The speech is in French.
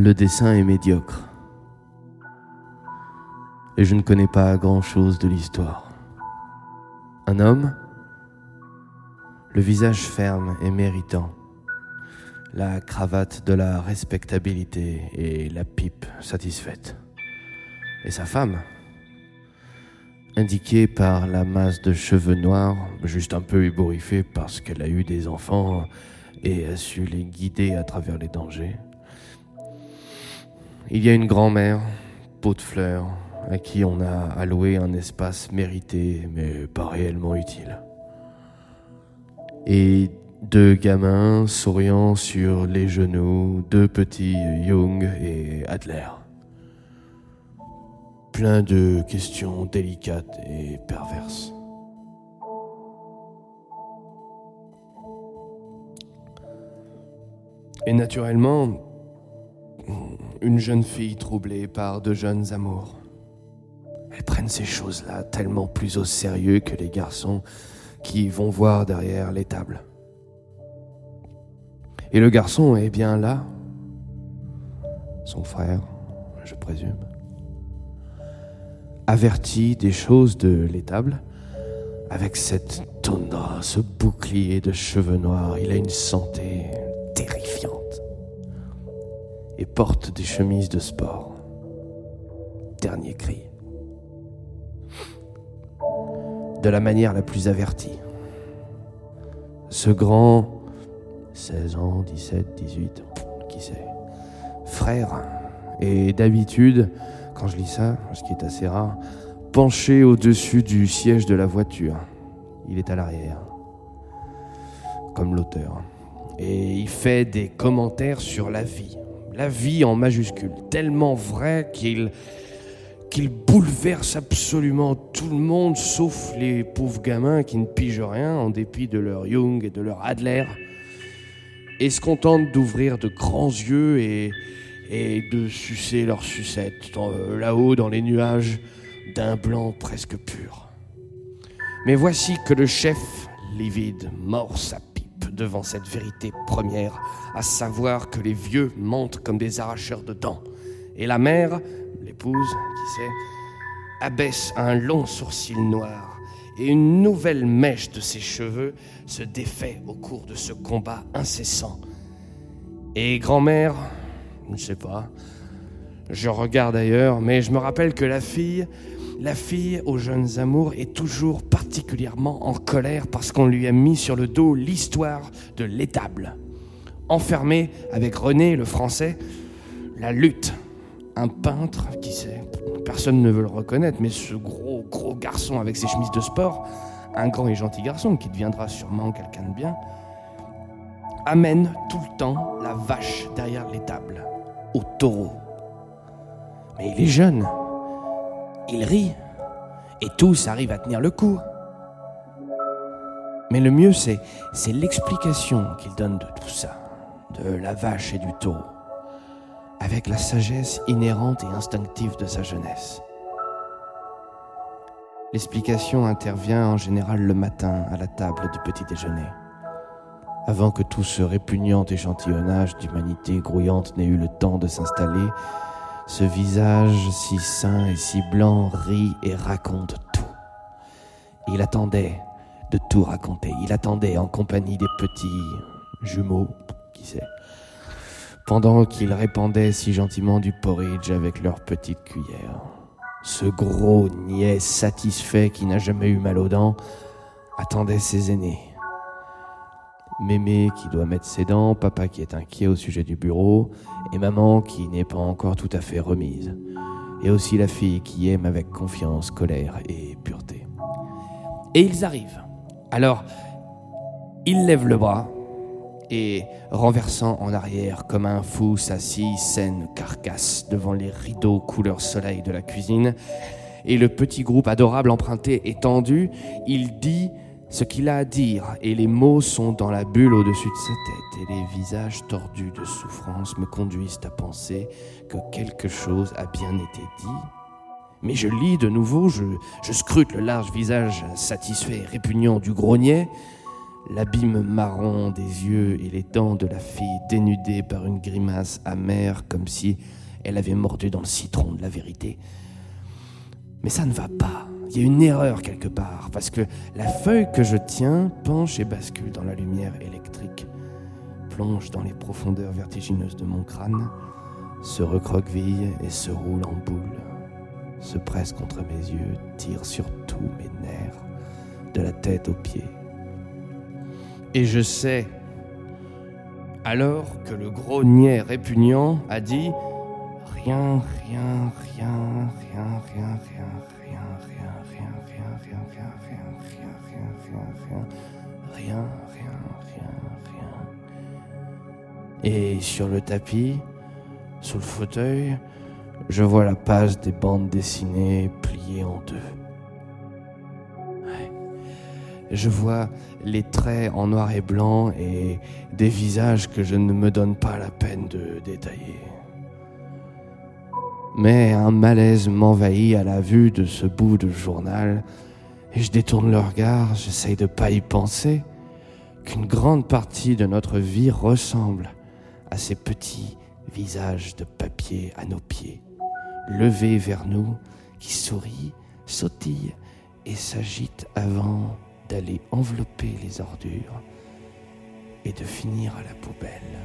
Le dessin est médiocre. Et je ne connais pas grand-chose de l'histoire. Un homme, le visage ferme et méritant, la cravate de la respectabilité et la pipe satisfaite. Et sa femme, indiquée par la masse de cheveux noirs, juste un peu ébouriffée parce qu'elle a eu des enfants et a su les guider à travers les dangers. Il y a une grand-mère, peau de fleurs, à qui on a alloué un espace mérité mais pas réellement utile. Et deux gamins souriant sur les genoux, deux petits Jung et Adler. Plein de questions délicates et perverses. Et naturellement, une jeune fille troublée par de jeunes amours. Elles prennent ces choses-là tellement plus au sérieux que les garçons qui vont voir derrière les tables. Et le garçon est bien là, son frère, je présume, averti des choses de l'étable, avec cette tundra, ce bouclier de cheveux noirs, il a une santé et porte des chemises de sport. Dernier cri. De la manière la plus avertie. Ce grand 16 ans, 17, 18, qui sait. Frère. Et d'habitude, quand je lis ça, ce qui est assez rare, penché au-dessus du siège de la voiture. Il est à l'arrière. Comme l'auteur. Et il fait des commentaires sur la vie. La vie en majuscule. Tellement vrai qu'il bouleverse absolument tout le monde, sauf les pauvres gamins qui ne pigent rien en dépit de leur Jung et de leur Adler et se contentent d'ouvrir de grands yeux et, de sucer leurs sucettes là-haut dans les nuages d'un blanc presque pur. Mais voici que le chef, livide, mord sa devant cette vérité première, à savoir que les vieux mentent comme des arracheurs de dents, et la mère, l'épouse, qui sait, abaisse un long sourcil noir et une nouvelle mèche de ses cheveux se défait au cours de ce combat incessant. Et grand-mère, je ne sais pas, je regarde ailleurs, mais je me rappelle que la fille, la fille aux jeunes amours est toujours particulièrement en colère parce qu'on lui a mis sur le dos l'histoire de l'étable. Enfermée avec René le français, la lutte. Un peintre, qui sait, personne ne veut le reconnaître, mais ce gros, gros garçon avec ses chemises de sport, un grand et gentil garçon qui deviendra sûrement quelqu'un de bien, amène tout le temps la vache derrière l'étable, au taureau. Mais il est jeune, il rit, et tous arrivent à tenir le coup. Mais le mieux, c'est, c'est l'explication qu'il donne de tout ça, de la vache et du taureau avec la sagesse inhérente et instinctive de sa jeunesse. L'explication intervient en général le matin à la table du petit déjeuner, avant que tout ce répugnant échantillonnage d'humanité grouillante n'ait eu le temps de s'installer. Ce visage si sain et si blanc rit et raconte tout. il attendait de tout raconter. Il attendait en compagnie des petits jumeaux, qui sait, pendant qu'ils répandaient si gentiment du porridge avec leurs petites cuillères. Ce gros niais satisfait qui n'a jamais eu mal aux dents attendait ses aînés. Mémé qui doit mettre ses dents, papa qui est inquiet au sujet du bureau, et maman qui n'est pas encore tout à fait remise. Et aussi la fille qui aime avec confiance, colère et pureté. Et ils arrivent. Alors, il lève le bras, et renversant en arrière comme un fou sa si saine carcasse devant les rideaux couleur soleil de la cuisine, et le petit groupe adorable emprunté étendu, il dit ce qu'il a à dire, et les mots sont dans la bulle au-dessus de sa tête, et les visages tordus de souffrance me conduisent à penser que quelque chose a bien été dit. Mais je lis de nouveau, je, scrute le large visage satisfait et répugnant du grognier, l'abîme marron des yeux et les dents de la fille dénudées par une grimace amère comme si elle avait mordu dans le citron de la vérité. Mais ça ne va pas. Il y a une erreur quelque part, parce que la feuille que je tiens penche et bascule dans la lumière électrique, plonge dans les profondeurs vertigineuses de mon crâne, se recroqueville et se roule en boule, se presse contre mes yeux, tire sur tous mes nerfs, de la tête aux pieds. Et je sais, alors que le gros niais répugnant a dit rien, rien, rien, rien, rien, rien, rien, rien, rien, rien, rien, rien, rien, rien, rien, rien, rien, rien, rien, rien. Et sur le tapis, sous le fauteuil, je vois la page des bandes dessinées pliée en deux. Je vois les traits en noir et blanc et des visages que je ne me donne pas la peine de détailler. Mais un malaise m'envahit à la vue de ce bout de journal et je détourne le regard, j'essaye de pas y penser, qu'une grande partie de notre vie ressemble à ces petits visages de papier à nos pieds, levés vers nous, qui sourient, sautillent et s'agitent avant d'aller envelopper les ordures et de finir à la poubelle.